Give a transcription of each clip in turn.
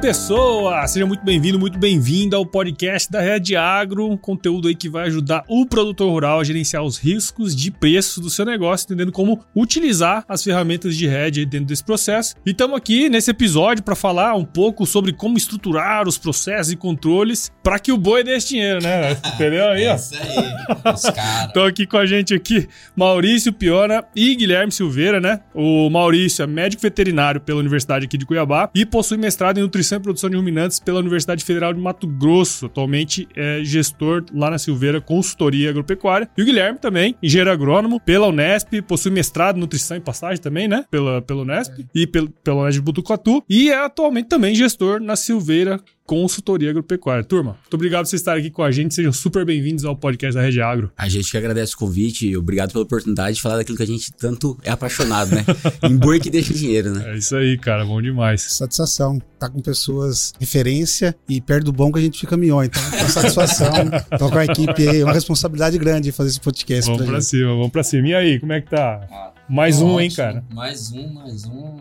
pessoa! Seja muito bem-vindo, muito bem-vinda ao podcast da Red Agro, um conteúdo aí que vai ajudar o produtor rural a gerenciar os riscos de preço do seu negócio, entendendo como utilizar as ferramentas de Red dentro desse processo. E estamos aqui nesse episódio para falar um pouco sobre como estruturar os processos e controles para que o boi dê esse dinheiro, né? Entendeu aí, É isso aí, os caras. Estão aqui com a gente aqui Maurício Piona e Guilherme Silveira, né? O Maurício é médico veterinário pela Universidade aqui de Cuiabá e possui mestrado em nutrição e produção de ruminantes pela Universidade Federal de Mato Grosso. Atualmente é gestor lá na Silveira Consultoria Agropecuária. E o Guilherme também, engenheiro agrônomo pela Unesp, possui mestrado em nutrição e passagem também, né? Pela, pela Unesp e pelo, pela Unesp de Butucatu. E é atualmente também gestor na Silveira Consultoria Agropecuária. Turma, muito obrigado por vocês estarem aqui com a gente. Sejam super bem-vindos ao podcast da Rede Agro. A gente que agradece o convite e obrigado pela oportunidade de falar daquilo que a gente tanto é apaixonado, né? em boi que deixa dinheiro, né? É isso aí, cara. Bom demais. Satisfação. Tá com pessoas referência e perto do bom que a gente fica melhor. Então, uma satisfação. Tô com a equipe aí, uma responsabilidade grande fazer esse podcast Vamos pra pra gente. cima, vamos pra cima. E aí, como é que tá? Ah, Mais tá um, hein, ótimo. cara? Mais um, mais um.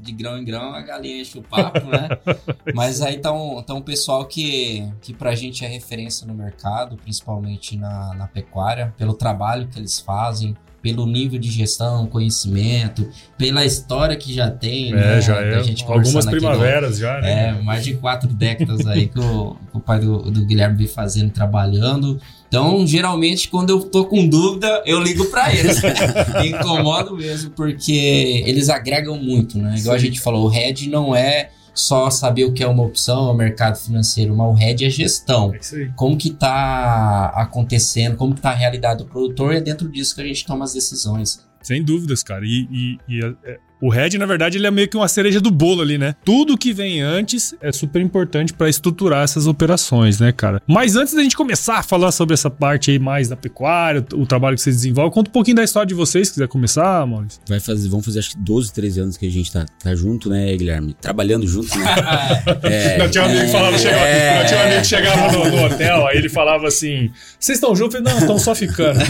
De grão em grão, a galinha enche o papo, né? Mas aí tá um, tá um pessoal que, que pra gente é referência no mercado, principalmente na, na pecuária, pelo trabalho que eles fazem, pelo nível de gestão, conhecimento, pela história que já tem, né? É, já Da é. Algumas no- primaveras já, né? É, mais de quatro décadas aí que o, que o pai do, do Guilherme vem fazendo, trabalhando. Então, geralmente, quando eu tô com dúvida, eu ligo pra eles. Me incomodo mesmo, porque eles agregam muito, né? Igual a Sim. gente falou, o RED não é só saber o que é uma opção, é o mercado financeiro, mas o RED é gestão. É isso aí. Como que tá acontecendo, como que tá a realidade do produtor, e é dentro disso que a gente toma as decisões. Sem dúvidas, cara. E, e- e, é- é- o Red, na verdade, ele é meio que uma cereja do bolo ali, né? Tudo que vem antes é super importante pra estruturar essas operações, né, cara? Mas antes da gente começar a falar sobre essa parte aí mais da pecuária, o trabalho que vocês desenvolvem, conta um pouquinho da história de vocês, se quiser começar, Maurício. Vai fazer, vão fazer acho que 12, 13 anos que a gente tá, tá junto, né, Guilherme? Trabalhando junto, né? É, Não, tinha um amigo que falava, chegava, é. não, tinha um amigo que chegava no, no hotel, aí ele falava assim: vocês estão juntos? Eu falei, não, estão só ficando.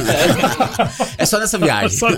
É só nessa viagem. Só-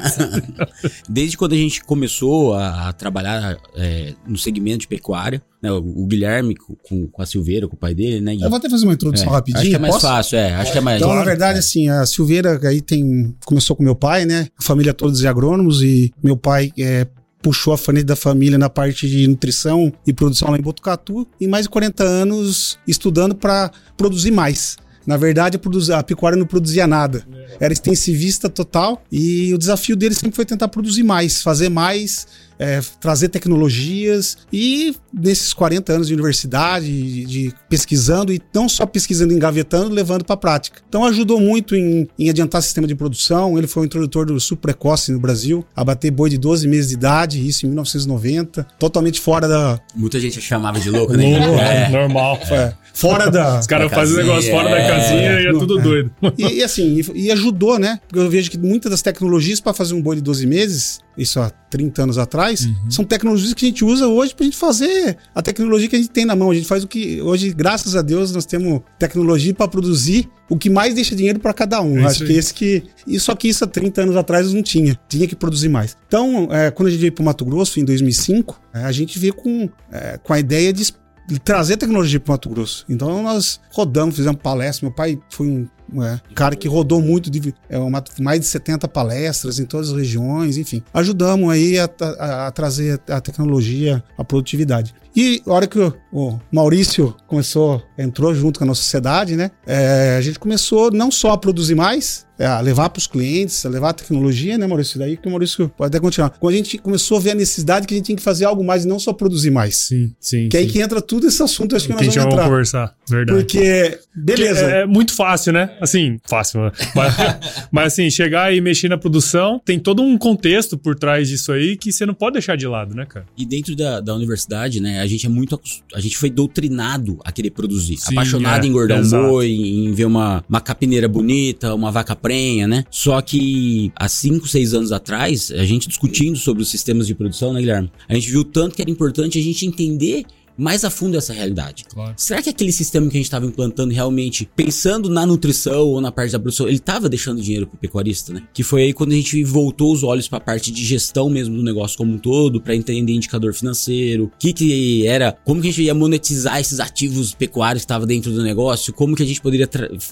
Desde quando a gente começou a, a trabalhar é, no segmento de pecuária, né? O, o Guilherme com- com, a Silveira, com o pai dele, né? Gui? Eu vou até fazer uma introdução É, rapidinho. Acho que é mais posso? fácil, é. Acho que é mais. Então, na Claro. verdade, assim, a Silveira aí tem. Começou com meu pai, né? A família toda de agrônomos e meu pai é, puxou a frente da família na parte de nutrição e produção lá em Botucatu e mais de 40 anos estudando para produzir mais. Na verdade, a, pecuária não produzia nada. Era extensivista total e o desafio dele sempre foi tentar produzir mais, fazer mais, é, trazer tecnologias e nesses 40 anos de universidade, de, de pesquisando e não só pesquisando, engavetando, levando para a prática. Então ajudou muito em, em adiantar sistema de produção. Ele foi o introdutor do sul precoce no Brasil, abater boi de 12 meses de idade, isso em 1990, totalmente fora da Muita gente chamava de louco, né? Louco, É. Normal. é, fora da Os caras fazem o negócio fora da é. casinha e é tudo é. doido. E, e assim, e, e ajudou, né? Porque eu vejo que muitas das tecnologias para fazer um boi de 12 meses, isso há 30 anos atrás, são tecnologias que a gente usa hoje pra gente fazer a tecnologia que a gente tem na mão. A gente faz o que hoje, graças a Deus, nós temos tecnologia para produzir o que mais deixa dinheiro para cada um. É Acho que esse que e só que isso há 30 anos atrás não tinha. Tinha que produzir mais. Então, é, quando a gente veio para Mato Grosso em 2005, é, a gente veio com, é, com a ideia de de trazer tecnologia para Mato Grosso. Então nós rodamos, fizemos palestra. Meu pai foi um é, cara que rodou muito, de, é, uma- mais de 70 palestras em todas as regiões, enfim. Ajudamos aí a, a- a trazer a tecnologia, a produtividade. E a hora que o, o Maurício começou, entrou junto com a nossa sociedade, né? é, a gente começou não só a produzir mais, é, a levar para os clientes, a levar a tecnologia, né, Maurício? Daí que o Maurício pode até continuar. Quando a gente começou a ver a necessidade que a gente tinha que fazer algo mais e não só produzir mais. Sim, sim. Que é aí sim. que entra tudo esse assunto, acho que Que a nós gente vamos vai entrar. conversar. Verdade. Porque, beleza. É, é muito fácil, né? Assim, fácil. né? Mas, mas, assim, chegar e mexer na produção, tem todo um contexto por trás disso aí que você não pode deixar de lado, né, cara? E dentro da, da universidade, né, a gente é muito. A gente foi doutrinado a querer produzir. Sim, apaixonado é, em engordar exato. um boi, em ver uma, uma capineira bonita, uma vaca prenha, né? Só que há 5, 6 anos atrás, a gente discutindo sobre os sistemas de produção, né, Guilherme? A gente viu tanto que era importante a gente entender mais a fundo essa realidade. Claro. Será que aquele sistema que a gente estava implantando realmente, pensando na nutrição ou na parte da produção, ele estava deixando dinheiro pro pecuarista, né? Que foi aí quando a gente voltou os olhos para a parte de gestão mesmo do negócio como um todo, para entender indicador financeiro, o que que era, como que a gente ia monetizar esses ativos pecuários que estavam dentro do negócio, como que a gente poderia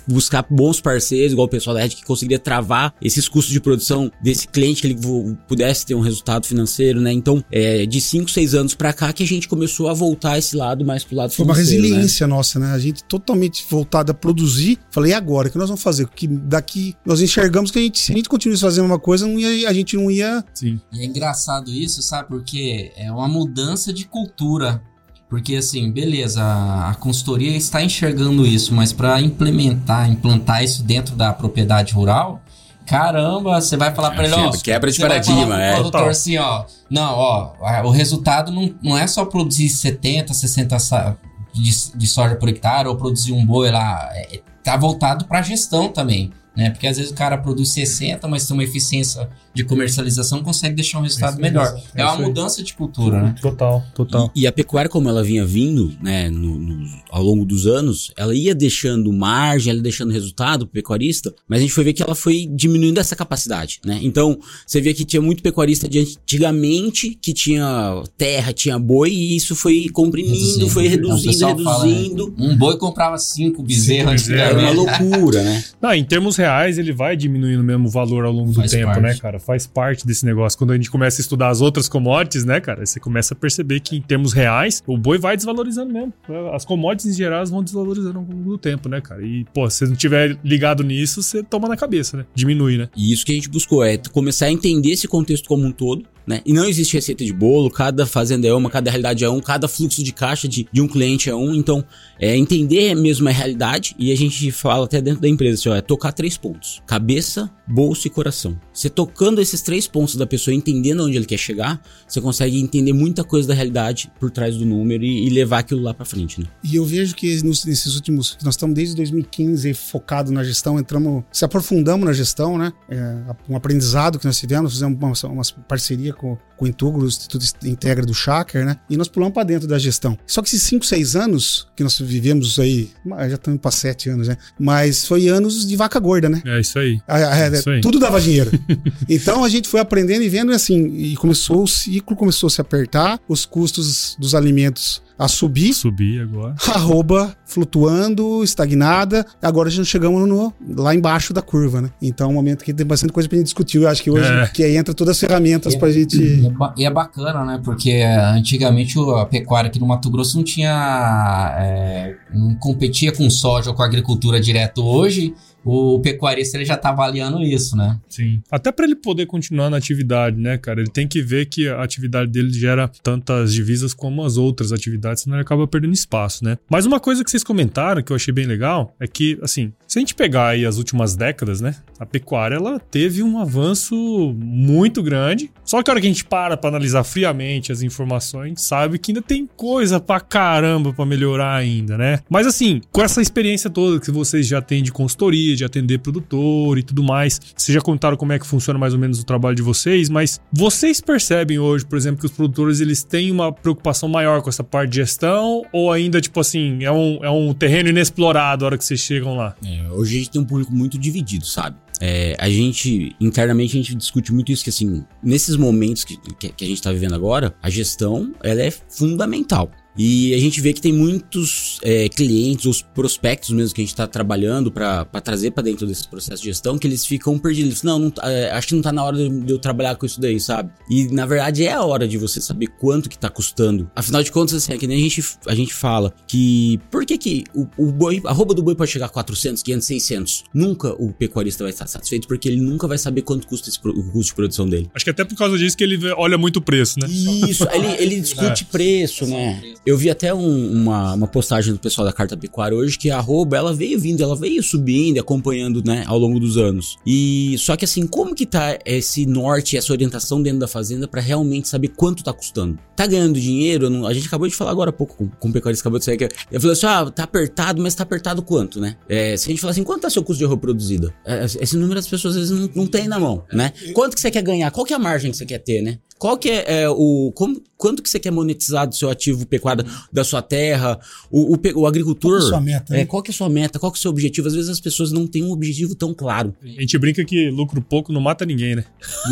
buscar bons parceiros, igual o pessoal da Red que conseguiria travar esses custos de produção desse cliente que ele pudesse ter um resultado financeiro, né? Então, é de 5, 6 anos para cá que a gente começou a voltar esse lado mais pro lado Foi uma né? resiliência nossa, né? A gente totalmente voltada a produzir. Falei, e agora? O que nós vamos fazer? Que daqui nós enxergamos que a gente, se a gente continuasse fazendo uma coisa, não ia, a gente não ia. Sim. E é engraçado isso, sabe? Porque é uma mudança de cultura. Porque assim, beleza, a, a consultoria está enxergando isso, mas para implementar, implantar isso dentro da propriedade rural, caramba, você vai falar para ele, ó, Quebra- de paradigma, é. produtor Total. assim, ó, não, ó, o resultado não, não é só produzir 70, 60 sa- de, de soja por hectare ou produzir um boi lá, é, é- tá voltado para gestão também, né? Porque às vezes o cara produz 60, mas tem uma eficiência de comercialização, consegue deixar um resultado Isso aí, melhor. é É, uma isso mudança de cultura, né? Total, total. E, e a pecuária, como ela vinha vindo, né, no- no- ao longo dos anos, ela ia deixando margem, ela ia deixando resultado pro pecuarista, mas a gente foi ver que ela foi diminuindo essa capacidade, né? Então, você vê que tinha muito pecuarista de antigamente que tinha terra, tinha boi, e isso foi comprimindo, Reduzindo. foi É, o reduzindo, fala, né? reduzindo. Um boi comprava cinco bezerros Cinco bezerros, Era uma antigamente. loucura, né? Não, em termos reais, ele vai diminuindo mesmo o valor ao longo do Faz tempo, parte. né, cara? Faz parte desse negócio. Quando a gente começa a estudar as outras commodities, né, cara, você começa a perceber que em termos reais, o boi vai desvalorizando mesmo. As commodities em geral vão desvalorizando ao longo do tempo, né, cara? E, pô, se você não tiver ligado nisso, você toma na cabeça, né? Diminui, né? E isso que a gente buscou é começar a entender esse contexto como um todo, né? E não existe receita de bolo, cada fazenda é uma, cada realidade é um, cada fluxo de caixa de, de um cliente é um. Então, é entender mesmo a realidade e a gente fala até dentro da empresa, assim, ó, é tocar três pontos: cabeça, bolso e coração. Você tocando esses três pontos da pessoa, entendendo onde ele quer chegar, você consegue entender muita coisa da realidade por trás do número e, e levar aquilo lá pra frente, né? E eu vejo que nos- nesses últimos. Nós estamos desde 2015 focado na gestão, entramos, se aprofundamos na gestão, né? É, um aprendizado que nós tivemos, fizemos uma, uma parceria com, com o Intugro, o Instituto Integra do Shaker, né? E nós pulamos para dentro da gestão. Só que esses 5, 6 anos que nós vivemos aí, já estamos para 7 anos, né? Mas foi anos de vaca gorda, né? É isso aí. Ah, é, Isso aí. tudo dava dinheiro. então a gente foi aprendendo e vendo assim, e começou o ciclo começou a se apertar, os custos dos alimentos a subir, Subir agora. arroba flutuando, estagnada. Agora já chegamos no, lá embaixo da curva, né? Então é um momento que tem bastante coisa pra gente discutir. Eu acho que hoje É. que aí entra todas as ferramentas pra E gente. é, e é bacana, né? Porque é, antigamente o- a pecuária aqui no Mato Grosso não tinha. é, não competia com soja ou com agricultura direto. Hoje, o pecuarista ele já tá avaliando isso, né? Sim. Até pra ele poder continuar na atividade, né, cara? Ele tem que ver que a atividade dele gera tantas divisas como as outras atividades, senão ele acaba perdendo espaço, né? Mas uma coisa que vocês comentaram que eu achei bem legal é que, assim, se a gente pegar aí as últimas décadas, né, a pecuária ela teve um avanço muito grande. Só que a hora que a gente para pra analisar friamente as informações, sabe que ainda tem coisa pra caramba pra melhorar ainda, né? Mas assim, com essa experiência toda que vocês já têm de consultoria, de atender produtor e tudo mais, vocês já contaram como é que funciona mais ou menos o trabalho de vocês, mas vocês percebem hoje, por exemplo, que os produtores eles têm uma preocupação maior com essa parte de gestão ou ainda, tipo assim, é um, é um terreno inexplorado a hora que vocês chegam lá? É, hoje a gente tem um público muito dividido, sabe? É, a gente, internamente, a gente discute muito isso, que assim, nesses momentos que, que, a gente tá vivendo agora, a gestão, ela é fundamental. E a gente vê que tem muitos é, clientes, os prospectos mesmo que a gente tá trabalhando para trazer para dentro desse processo de gestão, que eles ficam perdidos. Não, não tá- é, acho que não tá na hora de, eu trabalhar com isso daí, sabe? E na verdade é a hora de você saber quanto que tá custando. Afinal de contas, assim, é que nem a gente, a gente fala que por que que o, o boi, a roupa do boi pode chegar a 400, 500, 600? Nunca o pecuarista vai estar satisfeito porque ele nunca vai saber quanto custa esse, o custo de produção dele. Acho que até por causa disso que ele olha muito o preço, né? Isso, ele, ele discute preço, né? Eu vi até um- uma, uma postagem do pessoal da Carta Pecuária hoje que a arroba, ela veio vindo, ela veio subindo e acompanhando, né, ao longo dos anos. E só que assim, como que tá esse norte, essa orientação dentro da fazenda pra realmente saber quanto tá custando? Tá ganhando dinheiro? Não- a gente acabou de falar agora há pouco com, com o pecuarista, acabou de sair que eu falei assim, ah, tá apertado, mas tá apertado quanto, né? É, se a gente falar assim, quanto tá seu custo de arroba produzida? É, esse número as pessoas às vezes não, não tem na mão, né? Quanto que você quer ganhar? Qual que é a margem que você quer ter, né? Qual que é, é o. Como, quanto que você quer monetizar do seu ativo pecuário, da sua terra? O, o, o agricultor. Qual que é a sua meta, né? É, qual que é a sua meta? Qual que é o seu objetivo? Às vezes as pessoas não têm um objetivo tão claro. A gente brinca que lucro pouco não mata ninguém, né?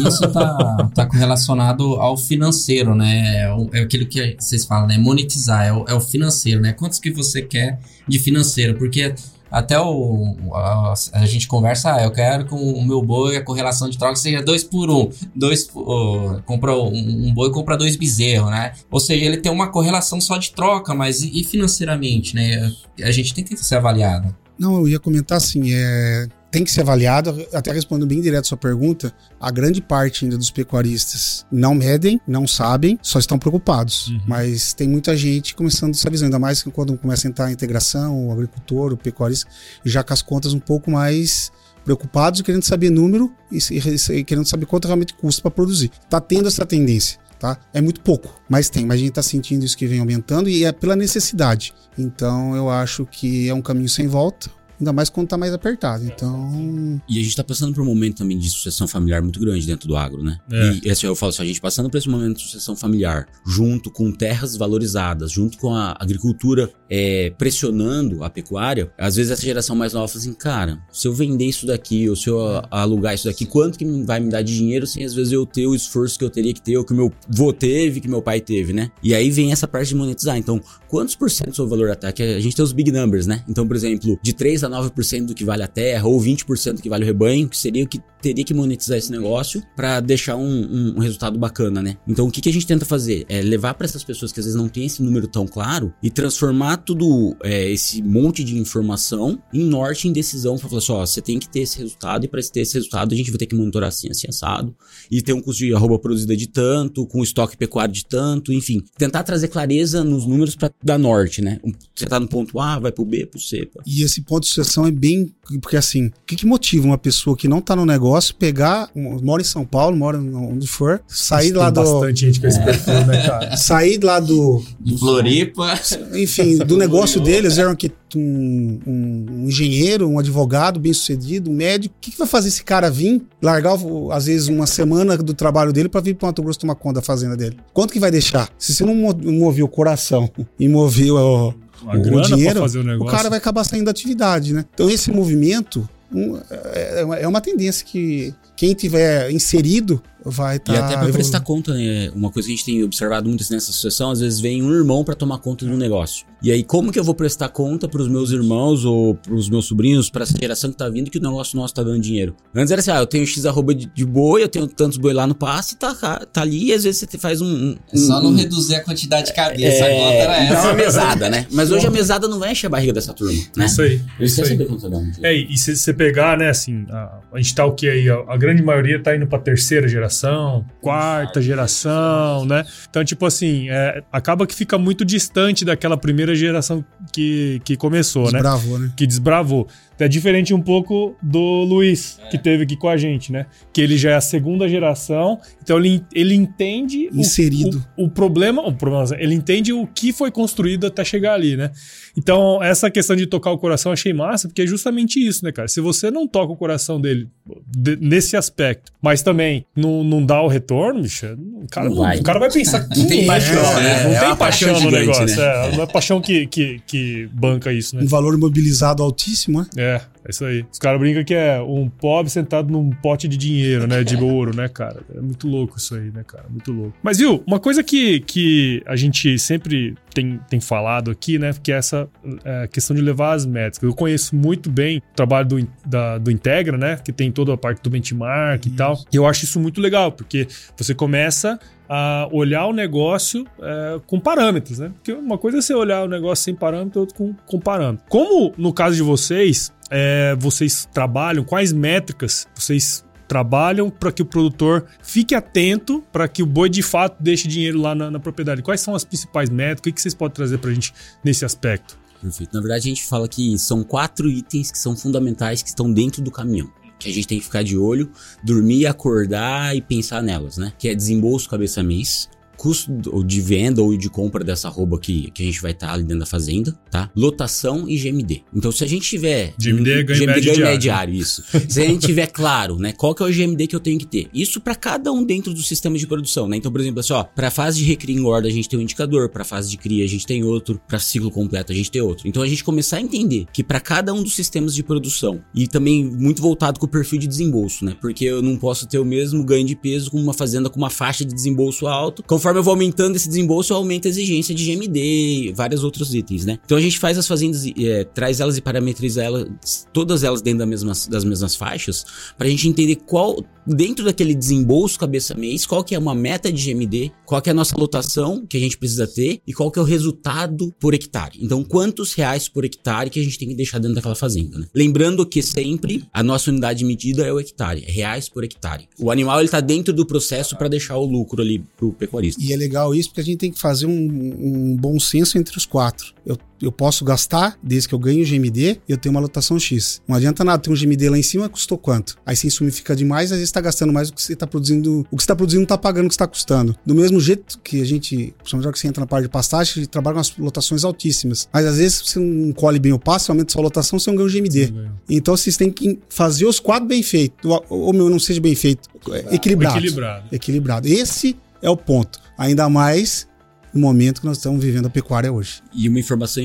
Isso tá, tá correlacionado ao financeiro, né? É, o- é aquilo que vocês falam, né? Monetizar, é o, é o financeiro, né? Quantos que você quer de financeiro? Porque até o, a, a gente conversa, ah, eu quero que o meu boi, a correlação de troca seja dois por um. Dois, ó, compra um, um boi, compra dois bezerros, né? Ou seja, ele tem uma correlação só de troca, mas e, e financeiramente, né? A gente tem que ser avaliado. Não, eu ia comentar assim, é, tem que ser avaliado, até respondendo bem direto a sua pergunta, a grande parte ainda dos pecuaristas não medem, não sabem, só estão preocupados. Uhum. Mas tem muita gente começando essa visão, ainda mais que quando começa a entrar a integração, o agricultor, o pecuarista, já com as contas um pouco mais preocupados e querendo saber número e, se- e querendo saber quanto realmente custa para produzir. Tá tendo essa tendência. Tá? É muito pouco, mas tem. Mas a gente está sentindo isso que vem aumentando e é pela necessidade. Então eu acho que é um caminho sem volta, ainda mais quando está mais apertado. Então, E a gente tá passando por um momento também de sucessão familiar muito grande dentro do agro, né? É. E assim, eu falo assim, a gente passando por esse momento de sucessão familiar, junto com terras valorizadas, junto com a agricultura é, pressionando a pecuária, às vezes essa geração mais nova fala assim, cara, se eu vender isso daqui, ou se eu alugar isso daqui, quanto que me- vai me dar de dinheiro sem às vezes eu ter o esforço que eu teria que ter, ou que o meu vô teve, que meu pai teve, né? E aí vem essa parte de monetizar. Então, quantos por cento do seu valor da terra? Que a gente tem os big numbers, né? Então, por exemplo, de 3 a 9% do que vale a terra, ou 20% do que vale o rebanho, que seria o que teria que monetizar esse negócio para deixar um, um- resultado bacana, né? Então, o que, que a gente tenta fazer? É levar para essas pessoas que às vezes não têm esse número tão claro e transformar tudo é, esse monte de informação em norte, em decisão, para falar assim: ó, você tem que ter esse resultado e para ter esse resultado a gente vai ter que monitorar assim, assim, assado e ter um custo de arroba produzida de tanto, com estoque pecuário de tanto, enfim, tentar trazer clareza nos números para dar norte, né? Você tá no ponto A, vai pro B, pro C. E esse ponto de sucessão é bem. Porque assim, o que, que motiva uma pessoa que não está no negócio pegar, um- mora em São Paulo, mora onde for, sair Tem lá do. bastante gente com esse perfil, né, cara? Sair lá do, De Floripa. enfim, do negócio deles, eram que um, um- um engenheiro, um advogado bem sucedido, um médico. O que, que vai fazer esse cara vir, largar, às vezes, uma semana do trabalho dele para vir para Mato Grosso tomar conta da fazenda dele? Quanto que vai deixar? Se você não mo- mover o coração e mover o, o grana dinheiro, pra fazer o o negócio. cara vai acabar saindo da atividade, né? Então esse movimento um, é, é uma- é uma tendência que quem tiver inserido vai estar. E até pra prestar conta, né? Uma coisa que a gente tem observado muito nessa sucessão, às vezes vem um irmão pra tomar conta de um negócio. E aí, como que eu vou prestar conta pros meus irmãos ou pros meus sobrinhos, pra essa geração que tá vindo, que o negócio nosso tá dando dinheiro? Antes era assim, ah, eu tenho X arroba de, de boi, eu tenho tantos boi lá no passe, tá, tá ali, e às vezes você faz um. um- É só não um- reduzir a quantidade de cabeça. a é, conta era dá essa. uma mesada, né? Mas hoje a mesada não vai encher a barriga dessa turma, né? Isso aí. Isso aí. saber quanto dando. É, e se você pegar, né, assim, a, a gente tá o que aí? A, a grande maioria tá indo pra terceira geração, quarta geração, né? Então, tipo assim, é, acaba que fica muito distante daquela primeira geração que, que começou, né? Desbravou, né? que desbravou. É diferente um pouco do Luiz, que teve aqui com a gente, né? Que ele já é a segunda geração, então ele, ele entende o- Inserido. O, o problema, o problema, ele entende o que foi construído até chegar ali, né? Então, essa questão de tocar o coração eu achei massa, porque é justamente isso, né, cara? Se você não toca o coração dele de- nesse aspecto, mas também não, não dá o retorno, bicho, o cara, Não vai. o cara vai pensar que Não tem paixão, né? Não É tem paixão, paixão no gigante, negócio, né? é, não é paixão que, que, que banca isso, né? Um valor imobilizado altíssimo, né? É, é isso aí. Os caras brincam que é um pobre sentado num pote de dinheiro, né? De ouro, né, cara? É muito louco isso aí, né, cara? Muito louco. Mas, viu, uma coisa que, que a gente sempre tem, tem falado aqui, né? Que é essa é, questão de levar as métricas. Eu conheço muito bem o trabalho do, da- do Integra, né? Que tem toda a parte do benchmark e tal. E eu acho isso muito legal, porque você começa a olhar o negócio é, com parâmetros, né? Porque uma coisa é você olhar o negócio sem parâmetro, outra com, com parâmetro. Como no caso de vocês, é, vocês trabalham, quais métricas vocês trabalham para que o produtor fique atento para que o boi de fato deixe dinheiro lá na, na propriedade? Quais são as principais métricas? O que vocês podem trazer para a gente nesse aspecto? Perfeito. Na verdade, a gente fala que são quatro itens que são fundamentais que estão dentro do caminhão. Que a gente tem que ficar de olho, dormir, acordar e pensar nelas, né? Que é desembolso cabeça mês, custo de venda ou de compra dessa arroba que, que a gente vai estar ali dentro da fazenda, tá? Lotação e GMD. Então, se a gente tiver. GMD é ganho GMD médio ganho diário. diário, isso. Se a gente tiver claro, né, qual que é o GMD que eu tenho que ter. Isso para cada um dentro do sistema de produção, né? Então, por exemplo, assim, ó, para fase de recria e engorda a gente tem um indicador, para fase de cria a gente tem outro, para ciclo completo a gente tem outro. Então, a gente começar a entender que para cada um dos sistemas de produção e também muito voltado com o perfil de desembolso, né? Porque eu não posso ter o mesmo ganho de peso com uma fazenda com uma faixa de desembolso alto. Conforme eu vou aumentando esse desembolso, eu aumento a exigência de GMD e vários outros itens, né? Então a gente faz as fazendas, é, traz elas e parametriza elas, todas elas dentro da mesma, das mesmas faixas, pra gente entender qual, dentro daquele desembolso cabeça mês, qual que é uma meta de GMD, qual que é a nossa lotação que a gente precisa ter e qual que é o resultado por hectare. Então, quantos reais por hectare que a gente tem que deixar dentro daquela fazenda, né? Lembrando que sempre a nossa unidade de medida é o hectare, é reais por hectare. O animal ele tá dentro do processo para deixar o lucro ali pro pecuarista. E é legal isso porque a gente tem que fazer um, um bom senso entre os quatro. Eu, eu posso gastar, desde que eu ganho o GMD, eu tenho uma lotação X. Não adianta nada ter um GMD lá em cima, custou quanto? Aí se insumo fica demais, às vezes está gastando mais do que você está produzindo. O que você está produzindo não está pagando o que está custando. Do mesmo jeito que a gente, principalmente que você entra na parte de pastagem, a gente trabalha com as lotações altíssimas. Mas às vezes você não colhe bem o você aumenta sua lotação, você não ganha o GMD. Então vocês têm que fazer os quatro bem feitos. Ou, ou meu, não seja bem feito. é, Equilibrado. Equilibrado. Equilibrado. Esse é o ponto. Ainda mais no momento que nós estamos vivendo a pecuária hoje. E uma informação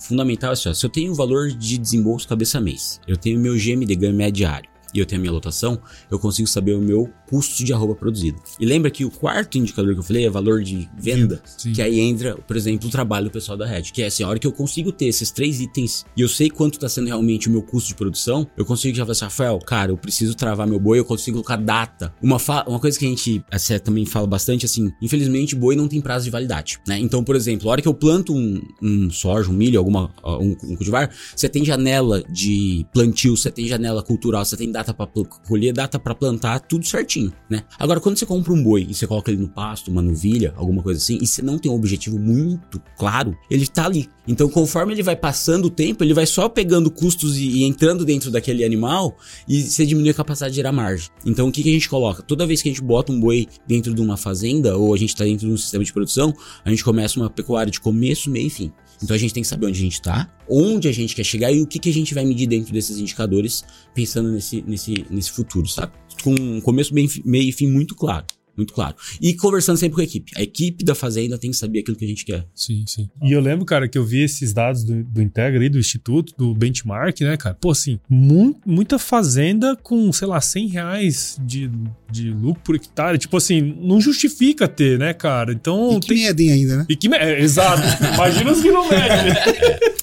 fundamental é assim, ó, se eu tenho o valor de desembolso cabeça mês, eu tenho meu GMD ganho médio diário e eu tenho a minha lotação, eu consigo saber o meu custo de arroba produzida. E lembra que o quarto indicador que eu falei é valor de venda, Sim. que aí entra, por exemplo, o trabalho do pessoal da Red, que é assim, a hora que eu consigo ter esses três itens e eu sei quanto está sendo realmente o meu custo de produção, eu consigo já falar assim, Rafael, cara, eu preciso travar meu boi, eu consigo colocar data. Uma, uma coisa que a gente assim, também fala bastante, assim, infelizmente boi não tem prazo de validade, né? Então, por exemplo, a hora que eu planto um, um soja, um milho, alguma, um, um cultivar, você tem janela de plantio, você tem janela cultural, você tem data para colher, data para plantar, tudo certinho, né? Agora, quando você compra um boi e você coloca ele no pasto, uma novilha, alguma coisa assim, e você não tem um objetivo muito claro, ele tá ali. Então, conforme ele vai passando o tempo, ele vai só pegando custos e, e entrando dentro daquele animal e você diminui a capacidade de gerar margem. Então, o que, que a gente coloca? Toda vez que a gente bota um boi dentro de uma fazenda ou a gente tá dentro de um sistema de produção, a gente começa uma pecuária de começo, meio e fim. Então a gente tem que saber onde a gente tá, onde a gente quer chegar e o que, que a gente vai medir dentro desses indicadores, pensando nesse, nesse, nesse futuro, sabe? Com um começo, bem- meio e fim muito claro. Muito claro. E conversando sempre com a equipe. A equipe da fazenda tem que saber aquilo que a gente quer. Sim, sim. E eu lembro, cara, que eu vi esses dados do, do Integra aí, do Instituto, do benchmark, né, cara? Pô, assim, mu- muita fazenda com, sei lá, 100 reais de, de lucro por hectare. Tipo assim, não justifica ter, né, cara? Então E que tem. medem ainda, né? E que me... é, exato. Imagina os que não medem.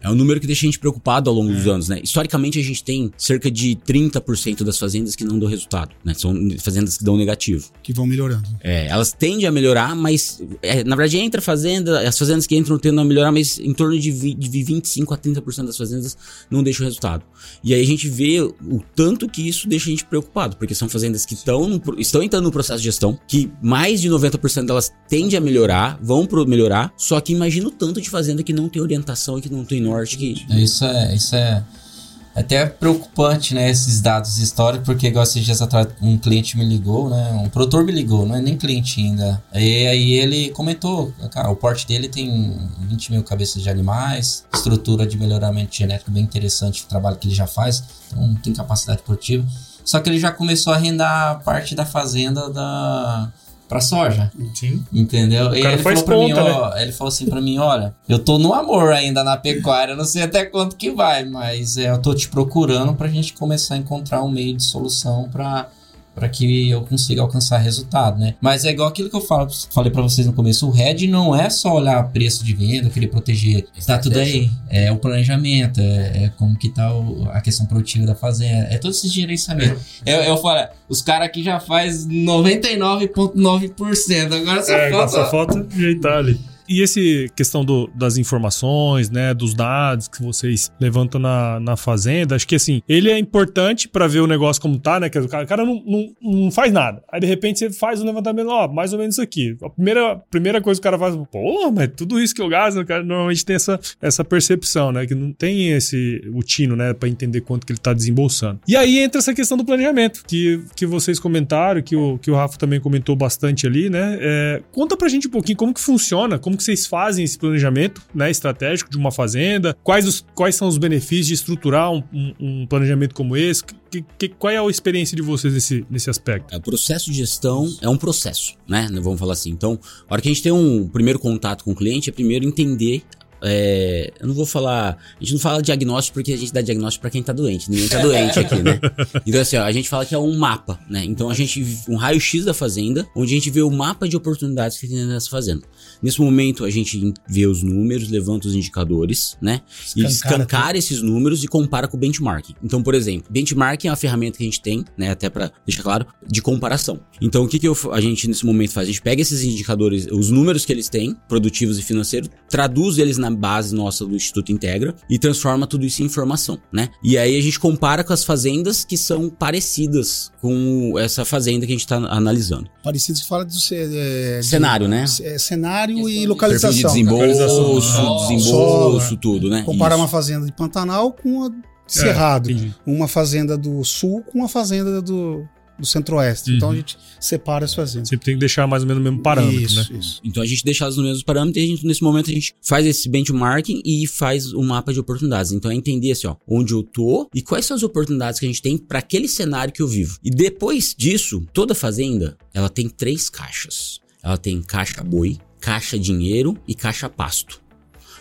É um número que deixa a gente preocupado ao longo dos anos, né? Historicamente, a gente tem cerca de 30% das fazendas que não dão resultado, né? São fazendas que dão negativo. Que vão melhorando. É, elas tendem a melhorar, mas é, na verdade entra fazenda, as fazendas que entram tendem a melhorar, mas em torno de, vi- de 25 a 30% das fazendas não deixam resultado. E aí a gente vê o tanto que isso deixa a gente preocupado, porque são fazendas que pro- estão entrando no processo de gestão, que mais de 90% delas tendem a melhorar, vão pro melhorar, só que imagina o tanto de fazenda que não tem orientação e que não tem norte, que Isso é, isso é até preocupante, né? Esses dados históricos, porque igual esses dias atrás um cliente me ligou, né? Um produtor me ligou, não é nem cliente ainda. E aí ele comentou, cara, o porte dele tem 20 mil cabeças de animais, estrutura de melhoramento genético bem interessante, o trabalho que ele já faz, então tem capacidade produtiva. Só que ele já começou a arrendar parte da fazenda da para soja. Sim. Entendeu? E cara ele falou, pra mim, né? ó, ele falou assim pra mim, olha, eu tô no amor ainda na pecuária, não sei até quanto que vai, mas é, eu tô te procurando pra gente começar a encontrar um meio de solução pra para que eu consiga alcançar resultado, né? Mas é igual aquilo que eu falo, falei pra vocês no começo, o RED não é só olhar preço de venda, querer proteger, tá tudo aí, é o planejamento, é, é como que tá o- a questão produtiva da fazenda, é todo esse gerenciamento. Eu, eu falo, os caras aqui já faz 99,9%, agora só É, falta só falta ajeitar ali. E esse questão do, das informações, né, dos dados que vocês levantam na, na fazenda, acho que assim, ele é importante para ver o negócio como tá, né? Que o cara, o cara não, não, não, faz nada. Aí de repente você faz o levantamento, ó, mais ou menos isso aqui. A primeira, primeira coisa que o cara faz, pô, mas tudo isso que eu gasto, o cara normalmente tem essa, essa percepção, né? Que não tem esse o tino, né, para entender quanto que ele tá desembolsando. E aí entra essa questão do planejamento, que, que vocês comentaram, que o, que o Rafa também comentou bastante ali, né? É, conta pra gente um pouquinho como que funciona, como que vocês fazem esse planejamento, né, estratégico de uma fazenda, quais, os, quais são os benefícios de estruturar um, um, um planejamento como esse, que, que, qual é a experiência de vocês nesse, nesse aspecto? É, o processo de gestão é um processo, né? Vamos falar assim. Então, a hora que a gente tem um primeiro contato com o cliente, é primeiro entender é, eu não vou falar. A gente não fala diagnóstico porque a gente dá diagnóstico para quem tá doente. Ninguém tá doente aqui, né? Então, assim, ó, a gente fala que é um mapa, né? Então a gente. Um raio-x da fazenda, onde a gente vê o mapa de oportunidades que tem nessa fazenda. Nesse momento, a gente vê os números, levanta os indicadores, né? e escancara esses números e compara com o benchmarking. Então, por exemplo, benchmarking é uma ferramenta que a gente tem, né? Até para deixar claro, de comparação. Então, o que, que eu, a gente nesse momento faz? A gente pega esses indicadores, os números que eles têm, produtivos e financeiros, traduz eles na base nossa do Instituto Integra e transforma tudo isso em informação, né? E aí a gente compara com as fazendas que são parecidas com essa fazenda que a gente está analisando. Parecido que fala do é, cenário, de, né? É, cenário e localização. De desembolso, desembolso, tudo, né? Comparar isso. uma fazenda de Pantanal com a de Cerrado. É, uma fazenda do sul com uma fazenda do, do centro-oeste. Uhum. Então a gente separa as fazendas. Sempre tem que deixar mais ou menos o mesmo parâmetro, isso, né? Isso. Então a gente deixa os mesmos parâmetros e a gente, nesse momento a gente faz esse benchmarking e faz o um mapa de oportunidades. Então é entender assim, ó, onde eu tô e quais são as oportunidades que a gente tem para aquele cenário que eu vivo. E depois disso, toda fazenda, ela tem três caixas. Ela tem caixa boi, caixa dinheiro e caixa pasto.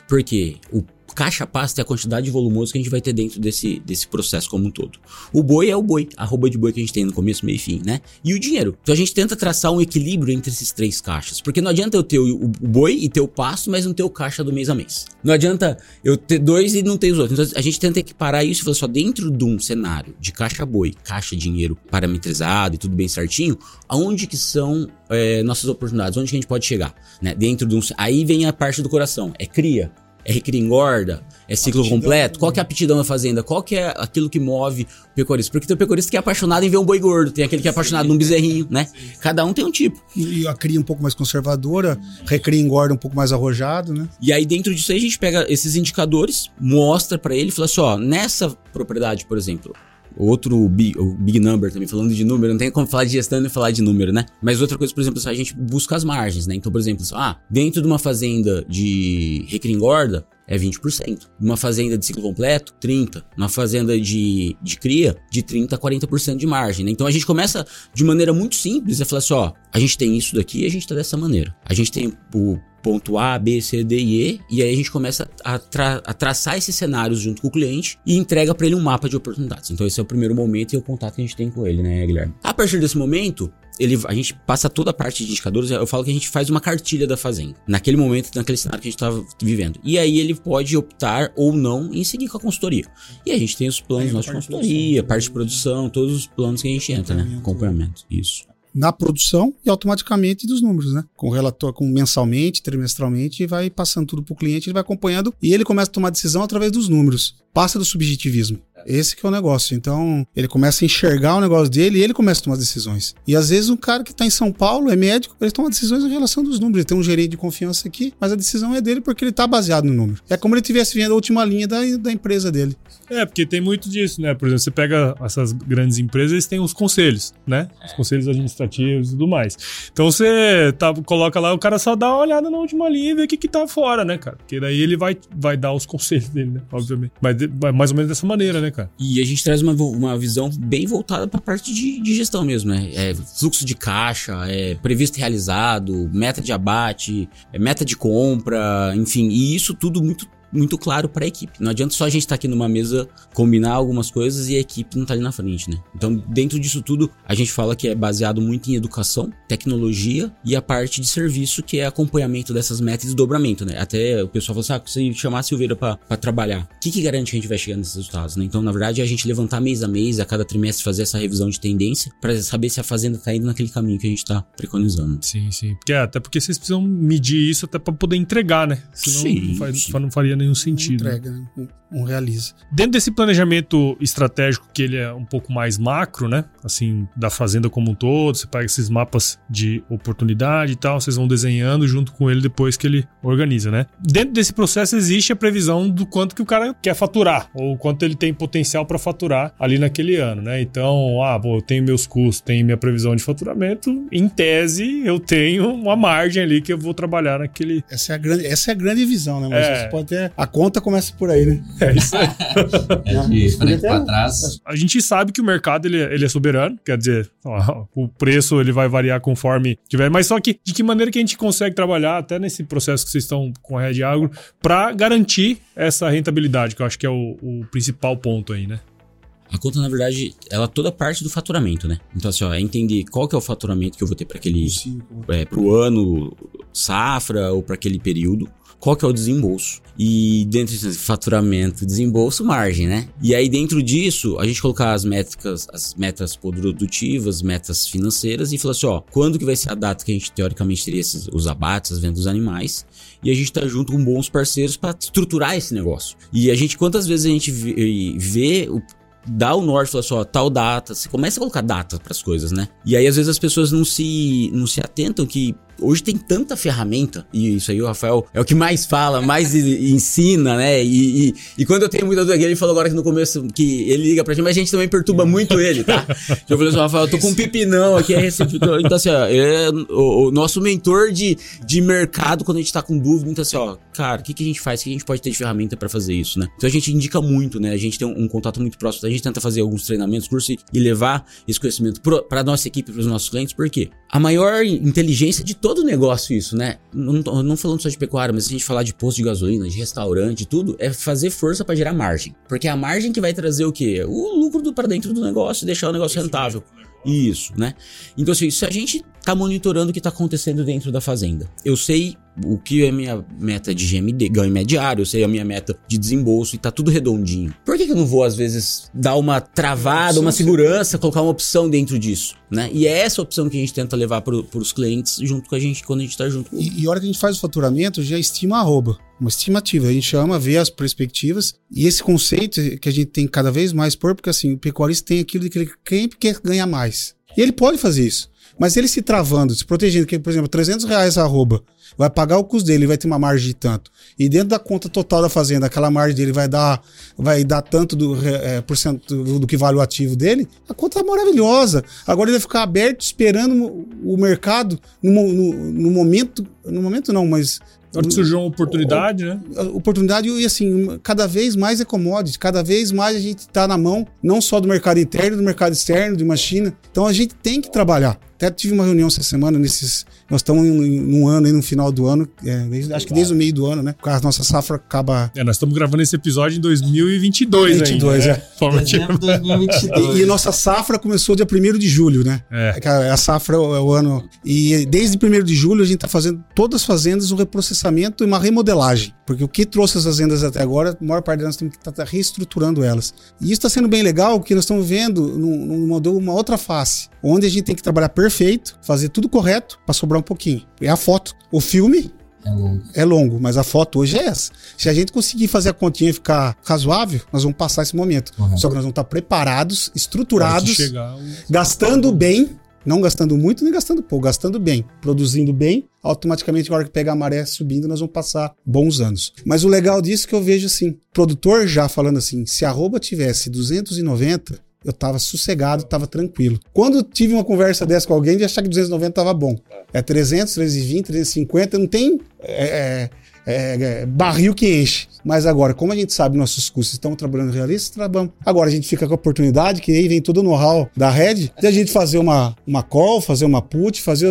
Porque o caixa pasta é a quantidade de volumoso que a gente vai ter dentro desse, desse processo como um todo. O boi é o boi, a arroba de boi que a gente tem no começo, meio e fim, né? E o dinheiro. Então a gente tenta traçar um equilíbrio entre esses três caixas. Porque não adianta eu ter o, o boi e ter o pasto, mas não ter o caixa do mês a mês. Não adianta eu ter dois e não ter os outros. Então a gente tenta equiparar isso e falar só dentro de um cenário de caixa boi, caixa dinheiro parametrizado e tudo bem certinho, aonde que são é, nossas oportunidades, onde que a gente pode chegar, né? Dentro de um... Aí vem a parte do coração, é cria é recria engorda? É ciclo aptidão. completo? Qual que é a aptidão na fazenda? Qual que é aquilo que move o pecuarista? Porque tem o pecuarista que é apaixonado em ver um boi gordo, tem aquele que é apaixonado Sim. num bezerrinho, né? Sim. Cada um tem um tipo. E a cria um pouco mais conservadora, recria engorda um pouco mais arrojado, né? E aí dentro disso aí a gente pega esses indicadores, mostra para ele e fala assim, ó, nessa propriedade, por exemplo, Outro big, o big number também, falando de número, não tem como falar de gestão e falar de número, né? Mas outra coisa, por exemplo, a gente busca as margens, né? Então, por exemplo, ah, dentro de uma fazenda de recria engorda, é 20%. Uma fazenda de ciclo completo, 30%. Uma fazenda de, de cria, de 30% a 40% de margem. Né? Então a gente começa de maneira muito simples a falar assim: ó, a gente tem isso daqui e a gente tá dessa maneira. A gente tem o ponto A, B, C, D e E, e aí a gente começa a, tra a traçar esses cenários junto com o cliente e entrega para ele um mapa de oportunidades. Então esse é o primeiro momento e é o contato que a gente tem com ele, né, Guilherme? A partir desse momento, ele, a gente passa toda a parte de indicadores, eu falo que a gente faz uma cartilha da fazenda, naquele momento, naquele cenário que a gente estava vivendo. E aí ele pode optar ou não em seguir com a consultoria. E a gente tem os planos de consultoria, parte de produção, todos os planos que a gente entra, né? Acompanhamento. Isso na produção e automaticamente dos números, né? Com relator, com mensalmente, trimestralmente, e vai passando tudo para o cliente, ele vai acompanhando e ele começa a tomar decisão através dos números. Passa do subjetivismo. Esse que é o negócio. Então, ele começa a enxergar o negócio dele e ele começa a tomar decisões. E às vezes um cara que está em São Paulo, é médico, ele toma decisões em relação dos números. Ele tem um gerente de confiança aqui, mas a decisão é dele porque ele está baseado no número. É como ele estivesse vendo a última linha da, da empresa dele. É, porque tem muito disso, né? Por exemplo, você pega essas grandes empresas, eles têm os conselhos, né? Os conselhos administrativos e tudo mais. Então você tá, coloca lá, o cara só dá uma olhada na última linha e vê o que, que tá fora, né, cara? Porque daí ele vai, vai dar os conselhos dele, né? Obviamente. Mas mais ou menos dessa maneira, né, cara? E a gente traz uma, uma visão bem voltada para a parte de, de, gestão mesmo, né? É fluxo de caixa, é previsto e realizado, meta de abate, é meta de compra, enfim, e isso tudo muito muito claro para a equipe. Não adianta só a gente estar tá aqui numa mesa combinar algumas coisas e a equipe não tá ali na frente, né? Então, dentro disso tudo, a gente fala que é baseado muito em educação, tecnologia e a parte de serviço, que é acompanhamento dessas metas e desdobramento, né? Até o pessoal fala assim, ah, se chamar a Silveira para trabalhar, o que, que garante que a gente vai chegar nesses resultados, né? Então, na verdade, é a gente levantar mês a mês, a cada trimestre fazer essa revisão de tendência para saber se a fazenda tá indo naquele caminho que a gente tá preconizando. Sim, sim. Porque, é, até porque vocês precisam medir isso até para poder entregar, né? Senão sim, não, faz, sim. não faria nenhum sentido. Entrega, né? não realiza. Dentro desse planejamento estratégico que ele é um pouco mais macro, né? Assim, da fazenda como um todo, você pega esses mapas de oportunidade e tal, vocês vão desenhando junto com ele depois que ele organiza, né? Dentro desse processo existe a previsão do quanto que o cara quer faturar ou quanto ele tem potencial para faturar ali naquele ano, né? Então, ah, bom, eu tenho meus custos, tenho minha previsão de faturamento, em tese eu tenho uma margem ali que eu vou trabalhar naquele. Essa é a grande, essa é a grande visão, né? Mas é. você pode a conta começa por aí, né? É isso aí. é, frente pra trás. A gente sabe que o mercado ele, é, ele é soberano, quer dizer, ó, o preço ele vai variar conforme tiver, mas só que de que maneira que a gente consegue trabalhar até nesse processo que vocês estão com a Red Agro para garantir essa rentabilidade, que eu acho que é o, o principal ponto aí, né? A conta, na verdade, ela é toda parte do faturamento, né? Então, assim, ó, é entender qual que é o faturamento que eu vou ter para aquele. É, pro ano, safra ou para aquele período qual que é o desembolso. E dentro de faturamento, desembolso, margem, né? E aí dentro disso, a gente colocar as métricas, as metas produtivas, metas financeiras e falar assim, ó, quando que vai ser a data que a gente teoricamente teria esses, os abates, as vendas dos animais, e a gente tá junto com bons parceiros para estruturar esse negócio. E a gente, quantas vezes a gente vê, vê o, dá o norte, fala só, tal data, você começa a colocar data para as coisas, né? E aí às vezes as pessoas não se não se atentam que hoje tem tanta ferramenta, e isso aí o Rafael é o que mais fala, mais ensina, né? E, e, e, quando eu tenho muita dúvida, ele falou agora que no começo que ele liga pra gente, mas a gente também perturba muito ele, tá? Eu falei assim, Rafael, eu tô com um pipinão aqui, é receptor. Então, assim, ó, é o, o, nosso mentor de, de mercado quando a gente tá com dúvida, então assim, ó, cara, o que, que a gente faz? O que a gente pode ter de ferramenta para fazer isso, né? Então a gente indica muito, né? A gente tem um, um contato muito próximo, a gente tenta fazer alguns treinamentos, cursos e levar esse conhecimento para nossa equipe, para os nossos clientes, porque a maior inteligência de todo todo negócio isso, né? Não, não falando só de pecuária, mas se a gente falar de posto de gasolina, de restaurante, tudo, é fazer força para gerar margem. Porque é a margem que vai trazer o quê? O lucro para dentro do negócio e deixar o negócio rentável. Isso, né? Então, assim, se a gente tá monitorando o que tá acontecendo dentro da fazenda, eu sei o que é minha meta de GMD, ganho mediário, eu sei a minha meta de desembolso e tá tudo redondinho. Por que, que eu não vou, às vezes, dar uma travada, uma segurança, colocar uma opção dentro disso, né? E é essa opção que a gente tenta levar para os clientes junto com a gente, quando a gente tá junto. E, e a hora que a gente faz o faturamento, já estima arroba uma estimativa. A gente chama, vê as perspectivas e esse conceito que a gente tem cada vez mais por, porque assim, o pecuarista tem aquilo de que ele sempre quer ganhar mais. E ele pode fazer isso. Mas ele se travando, se protegendo, que, por exemplo, 300 reais arroba, vai pagar o custo dele, vai ter uma margem de tanto. E dentro da conta total da fazenda, aquela margem dele vai dar, vai dar tanto do, é, por cento do, do, que vale o ativo dele, a conta é maravilhosa. Agora ele vai ficar aberto esperando o mercado no, no, no momento, no momento não, mas na hora que surgiu uma oportunidade, né? Oportunidade e assim, cada vez mais é commodity, cada vez mais a gente está na mão, não só do mercado interno, do mercado externo, de uma China. Então a gente tem que trabalhar. Até tive uma reunião essa semana, nesses. Nós estamos num ano aí, no final do ano, é, desde, acho que desde o meio do ano, né? Porque a nossa safra acaba. É, nós estamos gravando esse episódio em 2022, 22, ainda, né? é. 2022. E, e, nossa safra começou dia 1 de julho, né? É. A, a safra é o, é o, ano. E desde 1 de julho a gente está fazendo todas as fazendas um reprocessamento e uma remodelagem. Porque o que trouxe as fazendas até agora, a maior parte delas temos que estar tá, tá reestruturando elas. E isso está sendo bem legal, porque nós estamos vendo num, num, uma outra face, onde a gente tem que trabalhar perfeitamente perfeito, fazer tudo correto para sobrar um pouquinho. É a foto. O filme é longo. é longo, mas a foto hoje é essa. Se a gente conseguir fazer a continha ficar razoável, nós vamos passar esse momento. Uhum. Só que nós vamos estar preparados, estruturados, gastando bem, não gastando muito nem gastando pouco, gastando bem, produzindo bem. Automaticamente, na hora que pegar a maré subindo, nós vamos passar bons anos. Mas o legal disso é que eu vejo assim: produtor já falando assim, se a arroba tivesse 290, eu tava sossegado, tava tranquilo. Quando tive uma conversa dessa com alguém, de achar que 290 tava bom. É 300, 320, 350, não tem é, é, é, barril que enche. Mas agora, como a gente sabe nossos custos, estamos trabalhando realista, trabalhamos. Agora a gente fica com a oportunidade, que aí vem todo o know-how da Red, de a gente fazer uma, uma call, fazer uma put, fazer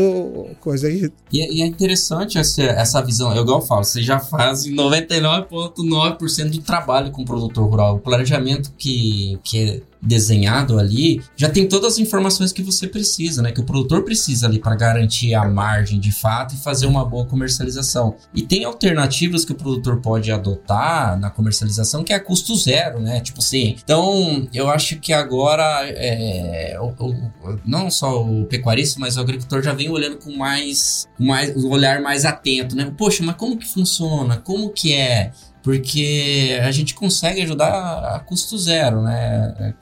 coisa aí. E, é- e é interessante essa, essa visão. Eu igual eu falo, você já faz 99,9% do trabalho com o produtor rural. O planejamento que, que é desenhado ali já tem todas as informações que você precisa, né? Que o produtor precisa ali para garantir a margem de fato e fazer uma boa comercialização. E tem alternativas que o produtor pode adotar na comercialização que é a custo zero, né? Tipo assim. Então, eu acho que agora é, o- o- não só o pecuarista, mas o agricultor já vem olhando com mais, mais um olhar mais atento, né? Poxa, mas como que funciona? Como que é? Porque a gente consegue ajudar a custo zero, né?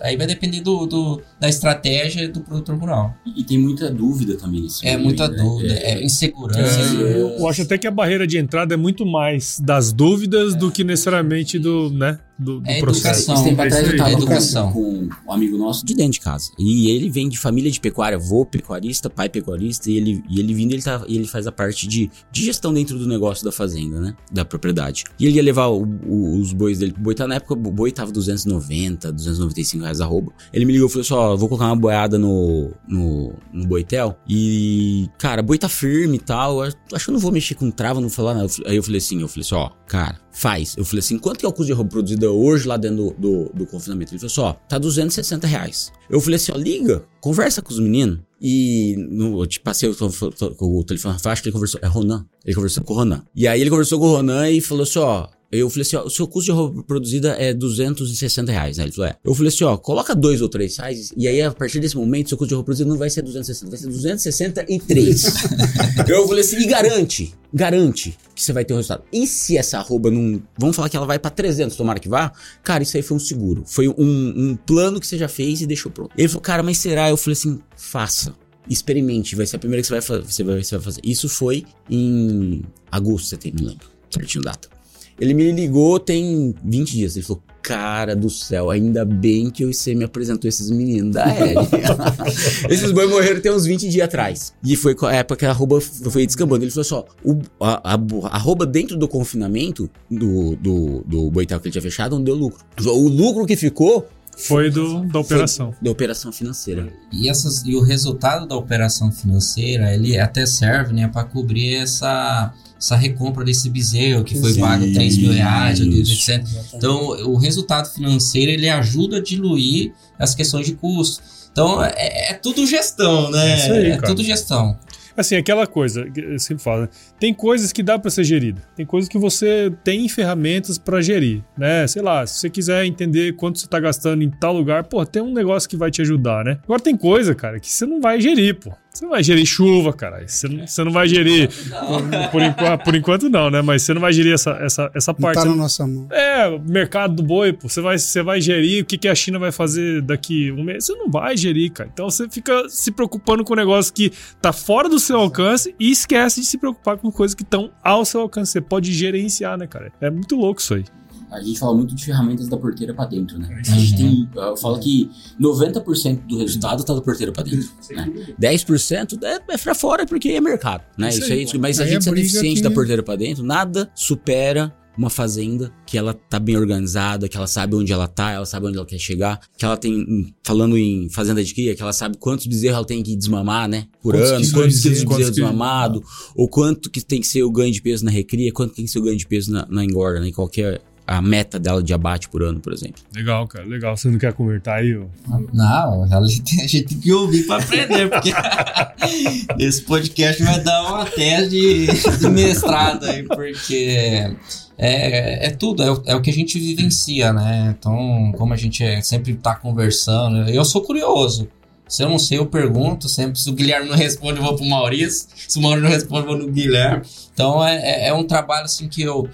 Aí vai depender do, do- da estratégia do produtor rural. E, tem muita dúvida também nesse É muita né? dúvida, É, é, insegurança. É, Eu acho até que a barreira de entrada é muito mais das dúvidas do que necessariamente do, né, do, do É processo. educação. Tempo É atrás eu tava Educação. com um amigo nosso de dentro de casa. E ele vem de família de pecuária, vô pecuarista, pai pecuarista, e ele, e ele vindo, ele, tá, ele faz a parte de, de gestão dentro do negócio da fazenda, né? Da propriedade. E ele ia levar o- o- os bois dele pro boi, tá na época o boi tava 290, 295 reais a roubo. Ele me ligou e falou assim: ó, vou colocar uma boiada no, no, no boitel. E, cara, boi tá firme e tal. eu Acho que eu não vou mexer com trava, não falar nada. Aí eu falei assim: eu falei assim, ó, cara, faz. Eu falei assim: quanto que é o custo de roupa produzida hoje lá dentro do, do, do confinamento? Ele falou assim: ó, tá 260 reais. Eu falei assim: ó, liga, conversa com os meninos. E no, eu te passei o, o, o telefone, acho que ele conversou, é Ronan. Ele conversou com o Ronan. E aí ele conversou com o Ronan e falou assim: ó, eu falei assim, ó, o seu custo de roupa produzida é 260 reais, né? Ele falou, é. Eu falei assim, ó, coloca dois ou três reais, e aí a partir desse momento, seu custo de roupa produzida não vai ser 260, vai ser 263. eu falei assim, e garante, garante que você vai ter um resultado. E se essa arroba não, vamos falar que ela vai pra 300, tomara que vá? Cara, isso aí foi um seguro. Foi um, um plano que você já fez e deixou pronto. Ele falou, cara, mas será? Eu falei assim, faça. Experimente, vai ser a primeira que você vai, você vai, você vai fazer. Isso foi em agosto, setembro, não lembro certinho data. Ele me ligou tem 20 dias. Ele falou: Cara do céu, ainda bem que você me apresentou esses meninos da L. esses boi morreram tem uns 20 dias atrás. E foi a época que a arroba foi descambando. Ele falou assim: ó, o, a, a, a arroba dentro do confinamento do, do, do boitel que ele tinha fechado não deu lucro. O lucro que ficou Foi do, da operação. da operação financeira. E, essas, e o resultado da operação financeira, ele até serve né, para cobrir essa, essa recompra desse bezerro que foi Sim. pago 3 mil reais, Isso. 2.800. Então, o resultado financeiro ele ajuda a diluir as questões de custo. Então, é, é tudo gestão, né? É isso aí, é cara. tudo gestão. Assim, aquela coisa, eu sempre falo, né? tem coisas que dá pra ser gerida, tem coisas que você tem ferramentas pra gerir, né? Sei lá, se você quiser entender quanto você tá gastando em tal lugar, pô, tem um negócio que vai te ajudar, né? Agora tem coisa, cara, que você não vai gerir, pô. Você não vai gerir chuva, cara. Você não, você não vai gerir. Por, por enquanto, por enquanto não, né? Mas você não vai gerir essa, essa, essa Não parte. tá na nossa mão. É, mercado do boi, pô, você vai, você vai gerir o que, que a China vai fazer daqui um mês. Você não vai gerir, cara. Então você fica se preocupando com um negócio que tá fora do seu alcance e esquece de se preocupar com coisas que estão ao seu alcance. Você pode gerenciar, né, cara? É muito louco isso aí. A gente fala muito de ferramentas da porteira pra dentro, né? A gente tem. Eu falo que 90% do resultado tá da porteira pra dentro. Né? 10% é, é pra fora porque é mercado, né? Isso Isso, aí. é isso. Mas a Aí gente é sendo briga eficiente que- da porteira pra dentro, nada supera uma fazenda que ela tá bem organizada, que ela sabe onde ela tá, ela sabe onde ela quer chegar, que ela tem, falando em fazenda de cria, que ela sabe quantos bezerros ela tem que desmamar, né? Por Quantos ano, quilos quantos quilos de bezerro, desmamado, ou quanto que tem que ser o ganho de peso na recria, quanto tem que ser o ganho de peso na, na engorda, né? Qualquer a meta dela de abate por ano, por exemplo. Legal, cara. Legal. Você não quer convertar aí? ó? Não, a gente a gente tem que ouvir para aprender, porque esse podcast vai dar uma tese de, de mestrado aí, porque é, é tudo, é, o- é o que a gente vivencia, né? Então, como a gente é- sempre tá conversando, eu sou curioso. Se eu não sei, eu pergunto. Sempre, se o Guilherme não responde, eu vou pro Maurício. Se o Maurício não responde, eu vou no Guilherme. Então, é, é- é um trabalho assim que eu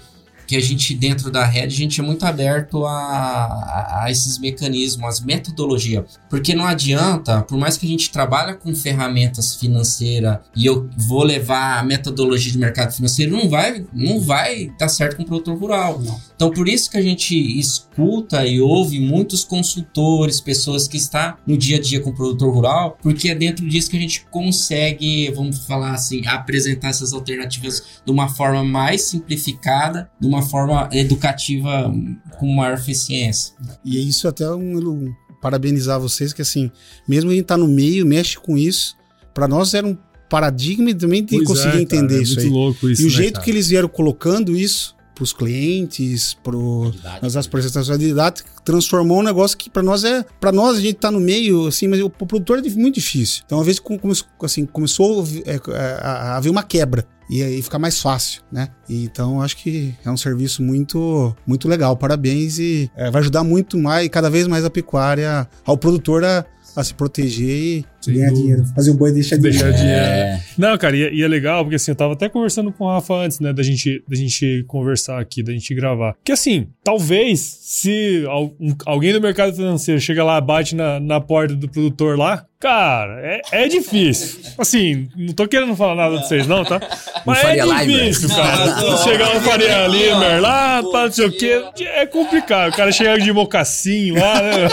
que a gente, dentro da rede, a gente é muito aberto a, a, a esses mecanismos, as metodologias. Porque não adianta, por mais que a gente trabalhe com ferramentas financeiras e eu vou levar a metodologia de mercado financeiro, não vai não vai dar certo com o produtor rural. Não. Então, por isso que a gente escuta e ouve muitos consultores, pessoas que estão no dia a dia com o produtor rural, porque é dentro disso que a gente consegue, vamos falar assim, apresentar essas alternativas de uma forma mais simplificada, de uma uma forma educativa com maior eficiência. E é isso até um, um parabenizar vocês, que assim, mesmo a gente tá no meio, mexe com isso, para nós era um paradigma também de Pois conseguir é, entender cara, isso é aí. muito louco isso, e o né, jeito cara? que eles vieram colocando isso pros clientes, pro nas apresentações didáticas, transformou um negócio que para nós é, para nós a gente tá no meio assim, mas o, pro produtor é muito difícil. Então, uma vez que come- assim, começou é, é, a a haver uma quebra e aí fica mais fácil, né? Então, acho que é um serviço muito muito legal. Parabéns e é, vai ajudar muito mais, cada vez mais a pecuária, ao produtor a, a se proteger e Sem ganhar dúvida. dinheiro, fazer o boi deixar Deixar dinheiro. dinheiro. É, Não, cara, e, é- e é legal, porque assim, eu tava até conversando com o Rafa antes, né, da gente, da gente conversar aqui, da gente gravar. Que assim, talvez se al- alguém do mercado financeiro chega lá, bate na, na porta do produtor lá, cara, é, é difícil. Assim, não tô querendo falar nada de vocês, não, tá? Mas é difícil, Não, cara. mas, ó, chegar no Faria Limer lá, pá, não sei o quê, é complicado. O cara chega de mocassim lá, né?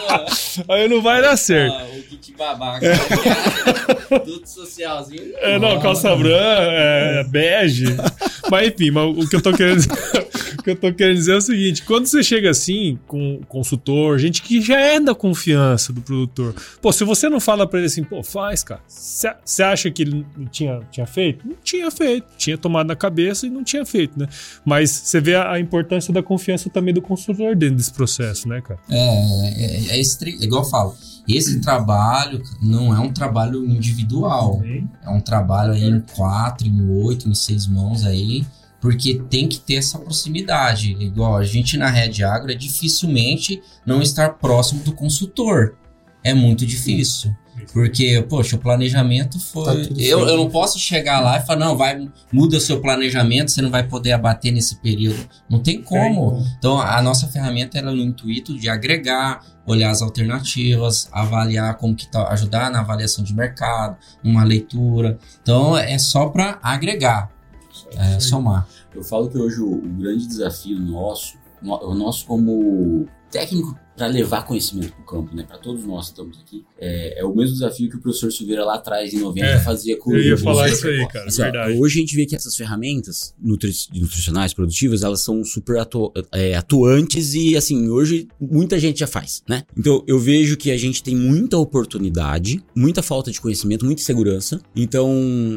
Aí não vai dar certo. Babaca. Tudo socialzinho. É, não, calça branca, é, bege. mas enfim, mas o que eu tô querendo dizer, o que eu tô querendo dizer é o seguinte: quando você chega assim com consultor, gente que já é da confiança do produtor, pô, se você não fala pra ele assim, pô, faz, cara. Você acha que ele tinha, tinha feito? Não tinha feito. Tinha tomado na cabeça e não tinha feito, né? Mas você vê a, a importância da confiança também do consultor dentro desse processo, né, cara? É, é, é estri- igual eu falo. Esse trabalho não é um trabalho individual. É um trabalho aí em quatro, em oito, em seis mãos aí, porque tem que ter essa proximidade. Igual a gente na Red Agro é dificilmente não estar próximo do consultor. É muito difícil. Porque, poxa, o planejamento Tá foi. tudo eu, eu não posso chegar lá e falar, não, vai, muda o seu planejamento, você não vai poder abater nesse período. Não tem como. Então, a nossa ferramenta ela é no intuito de agregar, olhar as alternativas, avaliar como que tá, ajudar na avaliação de mercado, uma leitura. Então, é só para agregar, é, somar. Eu falo que hoje o, o grande desafio nosso, no- o nosso como técnico para levar conhecimento para o campo, né? Para todos nós que estamos aqui, é, é o mesmo desafio que o professor Silveira lá atrás em 90 É, fazia com Eu ia falar isso aí, cara, Assim, ó, verdade. hoje a gente vê que essas ferramentas nutri- nutricionais, produtivas, elas são super atu- é, atuantes e, assim, hoje muita gente já faz, né? Então eu vejo que a gente tem muita oportunidade, muita falta de conhecimento, muita insegurança. Então,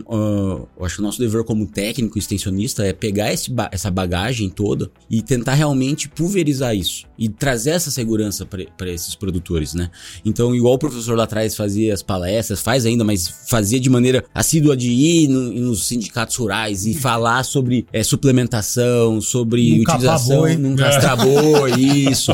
ah, eu acho que o nosso dever como técnico e extensionista é pegar esse ba- essa bagagem toda e tentar realmente pulverizar isso e trazer essa segurança para esses produtores, né? Então, igual o professor lá atrás fazia as palestras, faz ainda, mas fazia de maneira assídua de ir no- nos sindicatos rurais e falar sobre é, suplementação, sobre capar utilização, boi. não castrar boi, isso.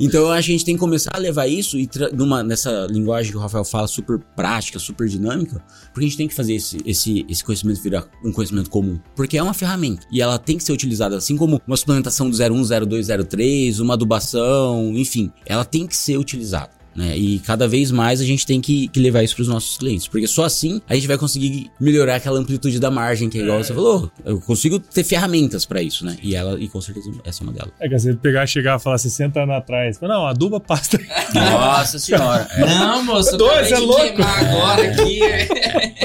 Então, eu acho que a gente tem que começar a levar isso e numa, nessa linguagem que o Rafael fala, super prática, super dinâmica, porque a gente tem que fazer esse, esse, esse conhecimento virar um conhecimento comum. Porque é uma ferramenta e ela tem que ser utilizada, assim como uma suplementação do 01, 02, 03, uma adubação, enfim, ela tem que ser utilizada. Né? E cada vez mais a gente tem que, que levar isso para os nossos clientes, porque só assim a gente vai conseguir melhorar aquela amplitude da margem, que é igual você falou. Eu consigo ter ferramentas para isso, né? E ela, e com certeza essa é uma delas. É que você pegar, chegar e falar 60 anos atrás, não, aduba pasta. Nossa senhora. É. Não, moço, você é louco? queimar agora aqui.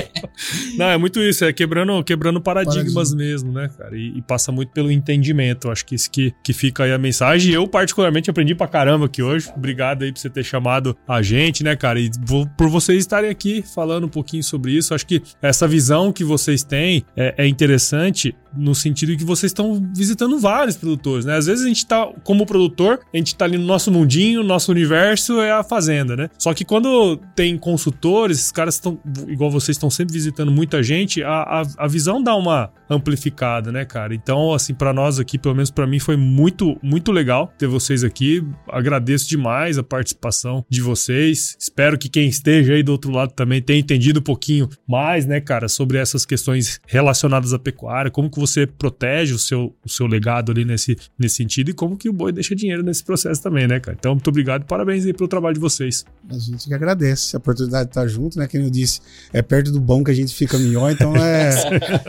Não, é muito isso, é quebrando, quebrando paradigmas Paradigma. mesmo, né, cara? E, e passa muito pelo entendimento. Acho que isso que, que fica aí a mensagem. Eu, particularmente, aprendi pra caramba aqui hoje. Obrigado aí por você ter chamado a gente, né, cara? E vo- por vocês estarem aqui falando um pouquinho sobre isso. Acho que essa visão que vocês têm é, é interessante no sentido que vocês estão visitando vários produtores, né? Às vezes a gente tá, como produtor, a gente tá ali no nosso mundinho, nosso universo é a fazenda, né? Só que quando tem consultores, esses caras estão, igual vocês estão sempre visitando muita gente, a, a, a visão dá uma amplificada, né, cara? Então, assim, pra nós aqui, pelo menos pra mim, foi muito, muito legal ter vocês aqui. Agradeço demais a participação de vocês. Espero que quem esteja aí do outro lado também tenha entendido um pouquinho mais, né, cara, sobre essas questões relacionadas à pecuária, como que você protege o seu, o seu legado ali nesse, nesse sentido e como que o boi deixa dinheiro nesse processo também, né, cara? Então, muito obrigado e parabéns aí pelo trabalho de vocês. A gente que agradece a oportunidade de estar junto, né? Como eu disse, é perto do bom que a gente fica melhor, então é,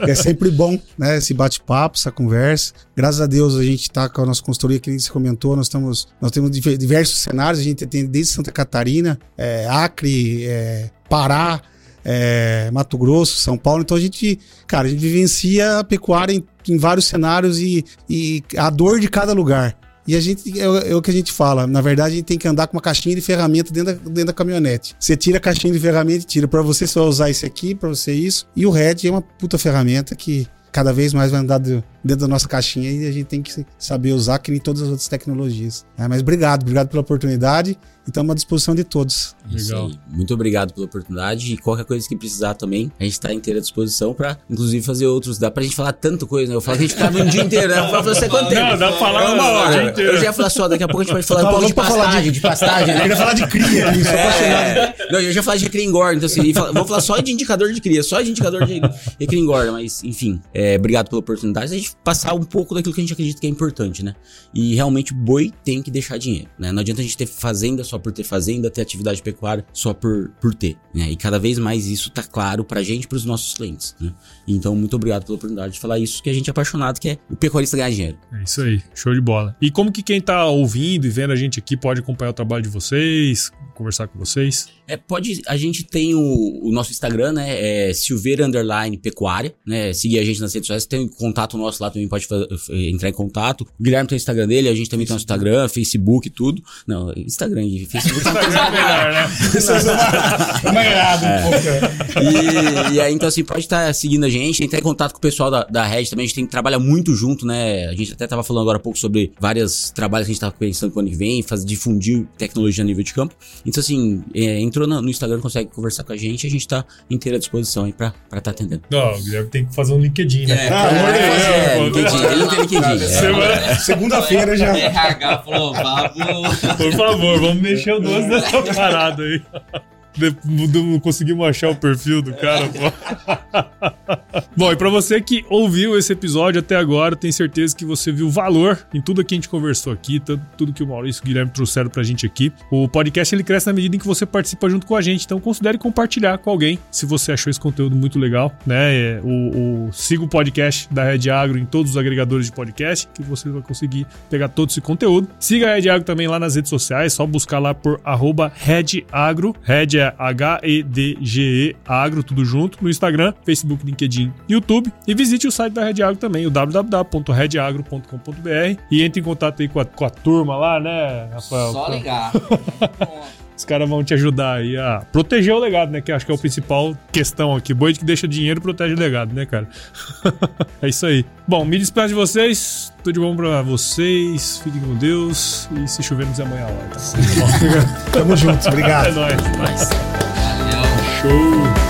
é sempre bom, né? Esse bate-papo, essa conversa. Graças a Deus a gente está com a nossa consultoria que você comentou, nós estamos, nós temos diver- diversos cenários, a gente tem desde Santa Catarina, é, Acre, é, Pará, é, Mato Grosso, São Paulo. Então a gente, cara, a gente vivencia a pecuária em, em vários cenários e, e a dor de cada lugar. E a gente, é, é, o que a gente fala, na verdade a gente tem que andar com uma caixinha de ferramenta dentro da, dentro da caminhonete. Você tira a caixinha de ferramenta e tira. Para você, vai usar esse aqui, para você isso. E o Red é uma puta ferramenta que cada vez mais vai andar dentro da nossa caixinha e a gente tem que saber usar, que nem todas as outras tecnologias. É, mas obrigado, obrigado pela oportunidade e estamos à disposição de todos. Legal. Muito obrigado pela oportunidade e qualquer coisa que precisar também, a gente está inteira à disposição para, inclusive, fazer outros. Dá pra gente falar tanta coisa, né? Eu falo que a gente ficava um dia inteiro, né? Eu falo, você quanto tempo? Não, dá pra falar uma hora. inteiro. Eu já ia falar só, daqui a pouco a gente pode falar um pouco de pastagem, de... pastagem, né? Eu ia falar de cria, eu sou apaixonado. Não, eu já falei de cria engorda, então assim, vamos falar só de indicador de cria, só de indicador de, de cria engorda, mas enfim, é, obrigado pela oportunidade a gente passar um pouco daquilo que a gente acredita que é importante, né? E realmente o boi tem que deixar dinheiro, né? Não adianta a gente ter fazenda só por ter fazenda, ter atividade pecuária só por, por ter, né? E cada vez mais isso tá claro pra gente e pros nossos clientes, né? Então, muito obrigado pela oportunidade de falar isso, que a gente é apaixonado, que é o pecuarista ganhar dinheiro. É isso aí, show de bola. E como que quem tá ouvindo e vendo a gente aqui pode acompanhar o trabalho de vocês, conversar com vocês? É, pode. A gente tem o, o nosso Instagram, né? É Silveira Underline Pecuária, né? Seguir a gente nas redes sociais. Tem contato nosso lá também, pode entrar em contato. O Guilherme tem o Instagram dele, a gente também tem o Instagram, Facebook e tudo. Não, Instagram e Facebook. Instagram é melhor, né? é. e, e aí, então, assim, pode estar seguindo a gente, entrar em contato com o pessoal da, da Red também. A gente tem que trabalhar muito junto, né? A gente até tava falando agora há pouco sobre vários trabalhos que a gente tava pensando pro ano que vem, fazer, difundir tecnologia a nível de campo. Então, assim, é, entrou no, no, Instagram, consegue conversar com a gente, a gente tá inteira à disposição aí pra estar tá atendendo. Não, o Guilherme tem que fazer um LinkedIn, né? É, ah, é, é, LinkedIn, ele não tem LinkedIn. É. Segunda-feira já. RH falou, vamos. Por favor, vamos o doce dessa parada aí. Não conseguimos achar o perfil do cara, pô. Bom, e pra você que ouviu esse episódio até agora, tenho certeza que você viu valor em tudo que a gente conversou aqui, tudo que o Maurício e o Guilherme trouxeram pra gente aqui. O podcast ele cresce na medida em que você participa junto com a gente, então considere compartilhar com alguém se você achou esse conteúdo muito legal, né? É, o, o, siga o podcast da Red Agro em todos os agregadores de podcast, que você vai conseguir pegar todo esse conteúdo. Siga a Red Agro também lá nas redes sociais, só buscar lá por arroba Red Agro. Red é H-E-D-G-E Agro, tudo junto, no Instagram, Facebook, LinkedIn, YouTube. E visite o site da Red Agro também, o www.redagro.com.br e entre em contato aí com a, com a turma lá, né, Rafael? Só ligar. Os caras vão te ajudar aí a proteger o legado, né? Que acho que é a principal questão aqui. Boi que deixa dinheiro protege o legado, né, cara? é isso aí. Bom, me despeço de vocês. Tudo de bom pra vocês. Fiquem com Deus. E se chover, nos amanhã lá. Tá? Tamo junto. Obrigado. É nóis. Valeu. Show.